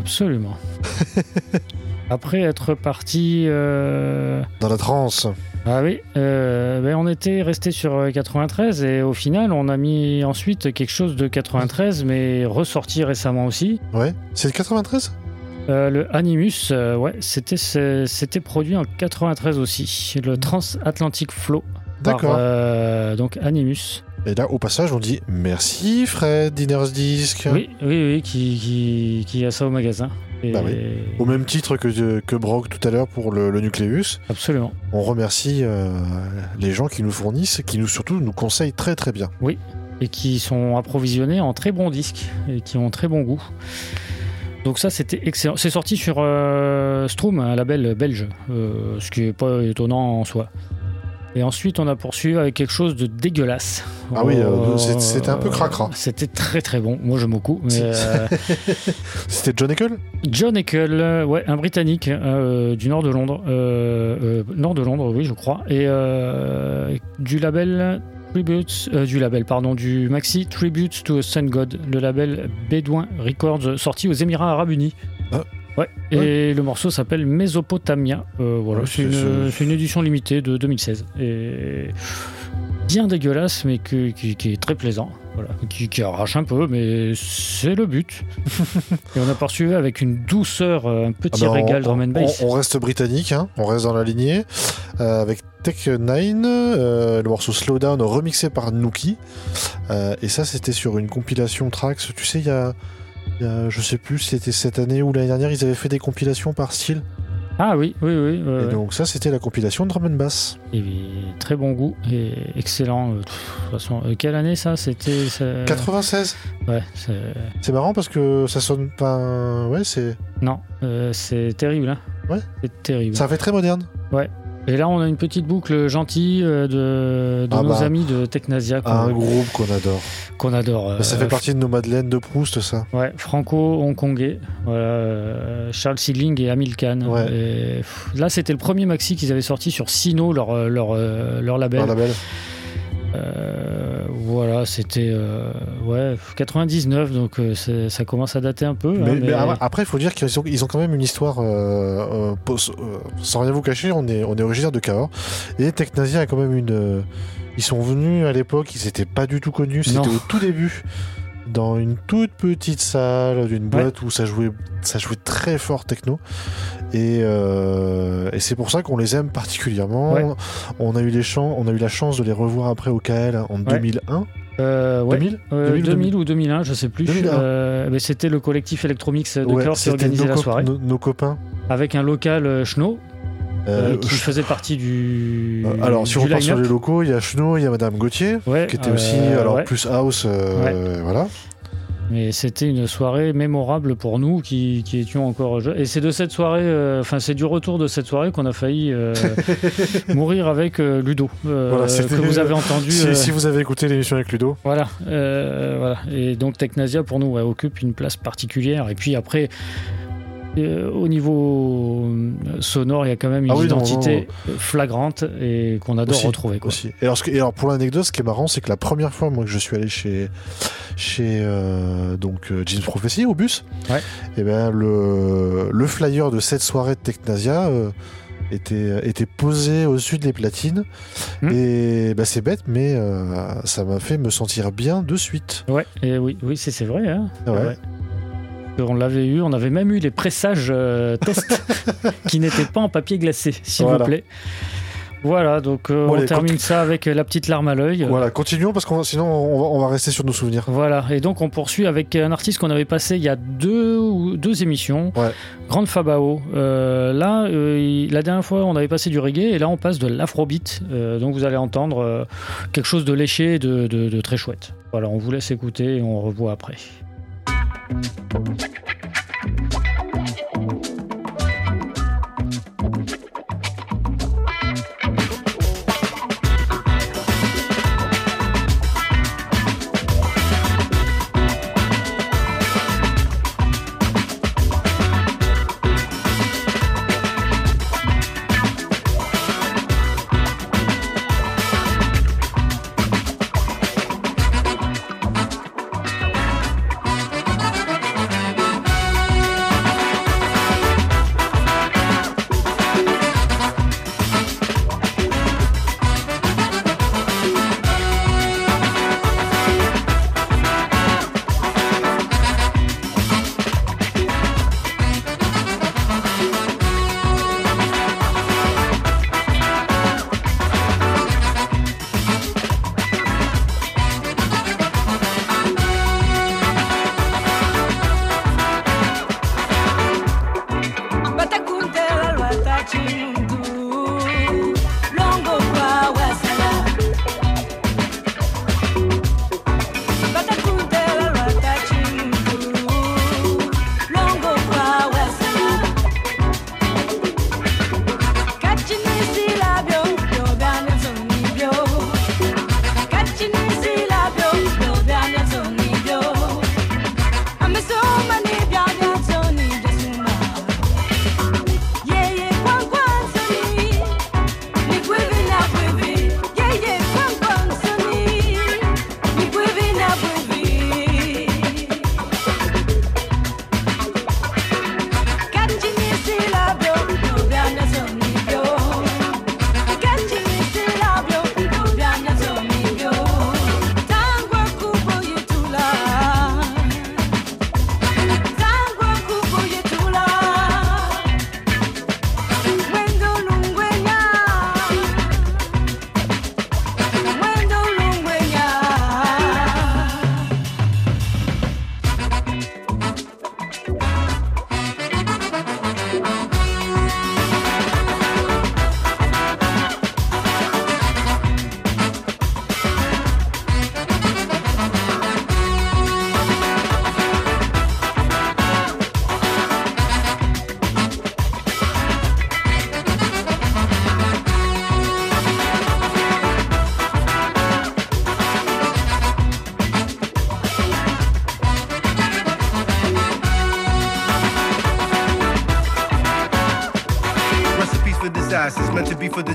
Absolument. Après être parti. Euh, Dans la transe. Ah oui, euh, ben on était resté sur 93 et au final on a mis ensuite quelque chose de 93 mais ressorti récemment aussi. Ouais, c'est 93 euh, le Animus, ouais, c'était c'était produit en 93 aussi, le Transatlantic Flow. D'accord. donc Animus. Et là, au passage, on dit merci Fred, Dinner's Disc. Oui, oui, oui, qui, qui, qui a ça au magasin. Bah Au même titre que, que Brock tout à l'heure pour le, nucléus. Absolument. On remercie euh, les gens qui nous fournissent, qui nous surtout nous conseillent très très bien. Oui, et qui sont approvisionnés en très bons disques et qui ont très bon goût. Donc ça c'était excellent. C'est sorti sur euh, Stroom, un label belge, euh, ce qui est pas étonnant en soi. Et ensuite, on a poursuivi avec quelque chose de dégueulasse. Ah oui, euh, c'était un peu cracra. C'était très très bon. Moi, j'aime beaucoup. Euh, c'était John Eckel? John Eckel, euh, ouais, un Britannique du nord de Londres. nord de Londres, oui, je crois. Et du label Tributes, du label, pardon, du maxi Tributes to a Sun God, le label Bedouin Records, sorti aux Émirats Arabes Unis. Ah. Ouais, et le morceau s'appelle Mésopotamia. Euh, voilà, c'est une, édition limitée de 2016. Et bien dégueulasse, mais qui, est très plaisant. Voilà, qui, arrache un peu, mais c'est le but. et on a poursuivi avec une douceur, euh, un petit ah bah, régal drum and bass. On, reste britannique, hein, on reste dans la lignée, euh, avec Tech 9, le morceau Slowdown remixé par Nookie. et ça, c'était sur une compilation Trax. Tu sais, il y a je sais plus si c'était cette année ou l'année dernière, ils avaient fait des compilations par style. Ah oui, oui, oui. et donc ça, c'était la compilation de drum and bass. Et très bon goût et excellent. Euh, de toute façon, euh, quelle année ça? C'était 96. Ouais. C'est marrant parce que ça sonne pas. Ouais, c'est. Non, euh, c'est terrible. Hein. Ouais. C'est terrible. Ça fait très moderne. Ouais. Et là, on a une petite boucle gentille euh, de, de ah nos bah. amis de Technasia. Un groupe qu'on adore. Qu'on adore. ça fait euh, partie de nos madeleines de Proust, ça. Ouais, franco-hongkongais. Voilà, euh, Charles Sidling et Amil Khan. Ouais. là, c'était le premier maxi qu'ils avaient sorti sur Sino, leur, leur, leur label. Leur label. Euh, voilà, c'était euh, ouais 99, donc euh, ça commence à dater un peu. Hein, mais, après, il faut dire qu'ils ont, ils ont quand même une histoire. sans rien vous cacher, on est, on est originaire de Cahors et Technasia a quand même une. ils sont venus à l'époque, ils n'étaient pas du tout connus, c'était au tout début dans une toute petite salle d'une boîte où ça jouait, ça jouait très fort techno. Et, euh, et c'est pour ça qu'on les aime particulièrement. On a eu les on a eu la chance de les revoir après au KL en 2001. Euh, 2000, 2000, ou 2001, je sais plus. Euh, mais c'était le collectif Electromix de Cœur qui organisait la soirée. Nos, copains. Avec un local euh, Schno. Euh, qui faisait partie du. alors, si on part sur les locaux, il y a Schno, il y a Madame Gauthier, qui était aussi, alors plus house, voilà. Mais c'était une soirée mémorable pour nous qui, qui étions encore jeunes. Et c'est de cette soirée, euh, enfin c'est du retour de cette soirée qu'on a failli euh, mourir avec euh, Ludo, que vous avez entendu. Si, vous avez écouté l'émission avec Ludo. Voilà, voilà. Et donc Technasia pour nous occupe une place particulière. Et puis après. Au niveau sonore, il y a quand même une ah identité flagrante et qu'on adore retrouver. Aussi. Et alors, et alors pour l'anecdote, ce qui est marrant, c'est que la première fois moi que je suis allé chez chez euh, donc euh, Jeans Prophecy au bus. Et eh ben le, le flyer de cette soirée de Technasia euh, était, était posé au-dessus des platines. Hmm. Et bah, c'est bête, mais ça m'a fait me sentir bien de suite. Ouais, et oui, oui c'est vrai. Hein. ouais. On l'avait eu, on avait même eu les pressages tests qui n'étaient pas en papier glacé, s'il vous plaît. Voilà, donc euh, on termine ça avec la petite larme à l'œil. Voilà, continuons parce que sinon on va, rester sur nos souvenirs. Voilà, et donc on poursuit avec un artiste qu'on avait passé il y a deux, deux émissions, Grande Fabao. Euh, là, euh, la dernière fois on avait passé du reggae et là on passe de l'afrobeat. donc vous allez entendre quelque chose de léché et de, de très chouette. Voilà, on vous laisse écouter et on revoit après. Thank you.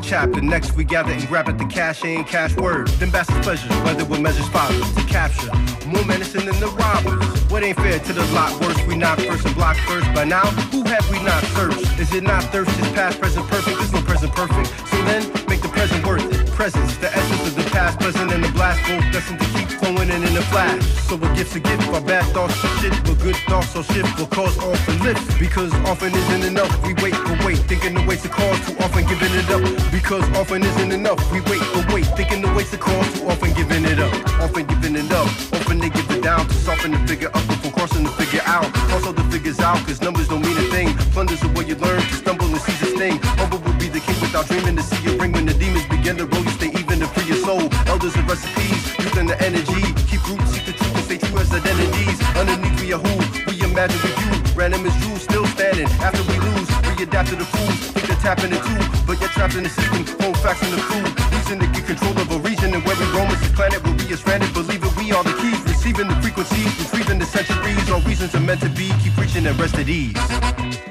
Chapter. Next, we gather and grab at the cash and cash word. Then bass pleasures, whether with measures follow to capture. More menacing than the robbers. What ain't fair to the lot worse? We knock first and block first. By now, who have we not searched? Is it not thirst? Is past, present, perfect? There's no present perfect. So then, make the present worth it. Presence, the essence of the past, present, and the blast bolt destined to keep flowing in in a flash. So a gift's a gift, our bad thoughts are shit, but good thoughts or shift will cause often lift. Because often isn't enough. We wait for wait, thinking the ways to cause, too often giving it up. Because often isn't enough. We wait for wait, thinking the ways to cause, too often giving it up. Often giving it up. Often they give it down to soften the figure up before crossing the figure out. Also the figures out, cause numbers don't mean a thing. Plunders are what you learn to stumble and seize this thing. Humble will be the king without dreaming to see it ring when the demons begin to roll. You stay even to free your soul. Elders and recipes, tapping it too, but you're trapped in the system. Home facts in the food. Reason to get control of a region and where we roam is this planet we are stranded. Believe it, we are the keys. Receiving the frequencies, retrieving the centuries. All reasons are meant to be. Keep reaching and rest at ease.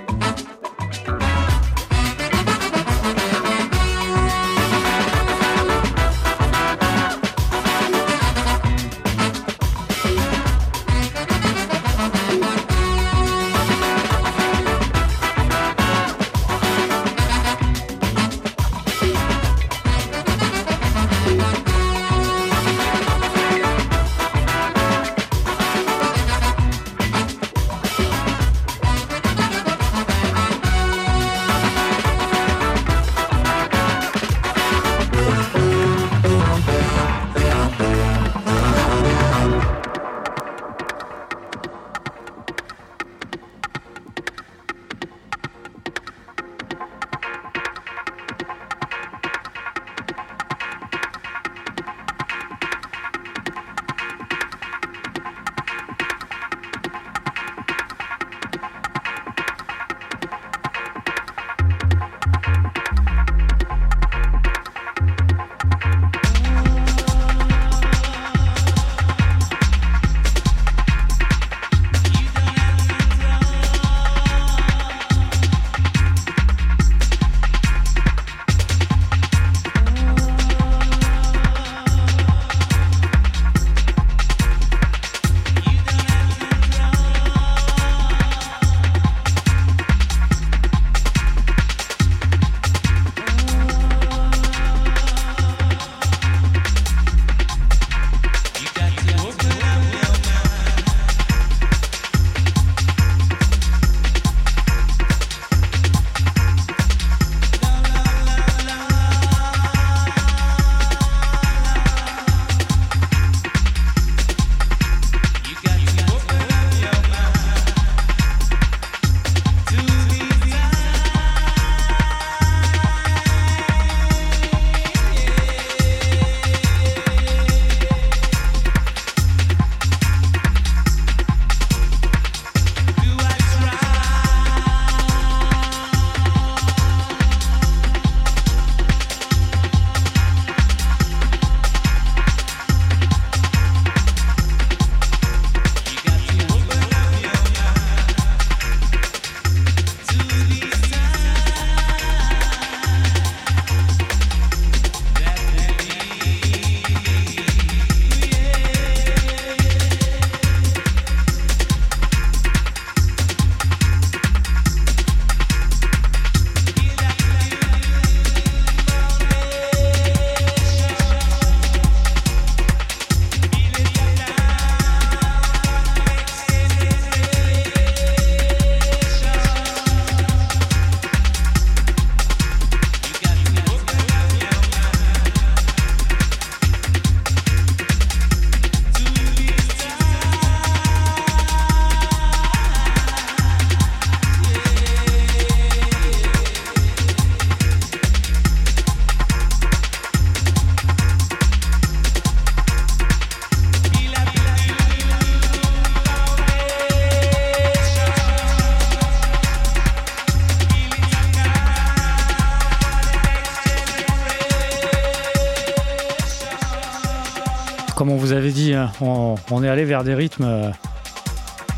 On est allé vers des rythmes euh,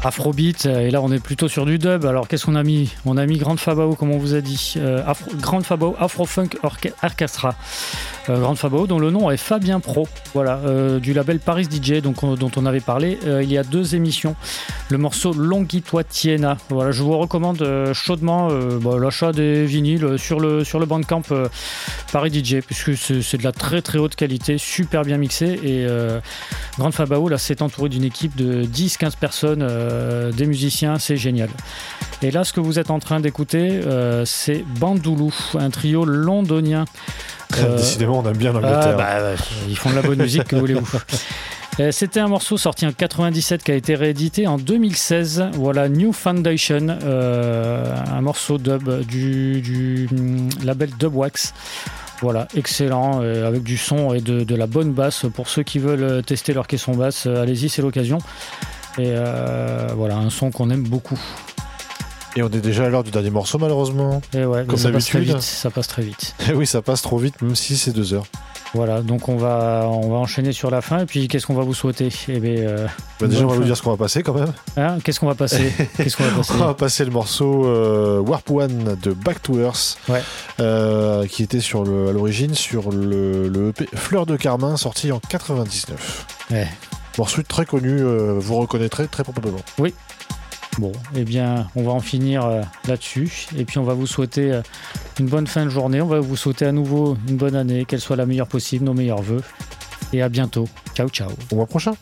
Afrobeat, et là on est plutôt sur du dub. Alors qu'est-ce qu'on a mis? On a mis Grande Fabao, comme on vous a dit. Afro, Grande Fabao Afro-Funk Orchestra. Euh, Grande Fabao, dont le nom est Fabien Pro, voilà, euh, du label Paris DJ, dont on avait parlé euh, il y a deux émissions. Le morceau Longuitois Tiena. Voilà, je vous recommande chaudement bah, l'achat des vinyles sur le, sur le Bandcamp Paris DJ, puisque c'est de la très très haute qualité, super bien mixé. Et Grande Fabao, là, c'est entouré d'une équipe de 10-15 personnes, des musiciens, c'est génial. Et là, ce que vous êtes en train d'écouter, c'est Bandoulou, un trio londonien. Euh, Décidément, on aime bien l'Angleterre. Ah, bah, ils font de la bonne musique, que voulez-vous euh, c'était un morceau sorti en 97 qui a été réédité en 2016. Voilà, New Foundation, euh, un morceau dub du, du hum, label Dubwax. Voilà, excellent, avec du son et de, la bonne basse. Pour ceux qui veulent tester leur caisson basse, allez-y, c'est l'occasion. Et voilà, un son qu'on aime beaucoup. Et on est déjà à l'heure du dernier morceau, malheureusement. Et ouais, Comme ça passe très vite. Ça passe très vite. Et oui, ça passe trop vite, même si c'est deux heures. Voilà, donc on va, on va enchaîner sur la fin. Et puis, qu'est-ce qu'on va vous souhaiter? Eh bien, euh, bah, Déjà, on va vous dire ce qu'on va passer quand même. Hein? Qu'est-ce qu'on va passer? Qu'est-ce qu'on va passer? On va passer le morceau euh, Warp One de Back to Earth, ouais. euh, qui était sur le, à l'origine sur le, le EP Fleur de Carmin, sorti en 99. Ouais. Morceau très connu, vous reconnaîtrez très probablement. Oui, Bon, eh bien, on va en finir euh, là-dessus. Et puis, on va vous souhaiter euh, une bonne fin de journée. On va vous souhaiter à nouveau une bonne année, qu'elle soit la meilleure possible, nos meilleurs voeux. Et à bientôt. Ciao, ciao. Au mois prochain.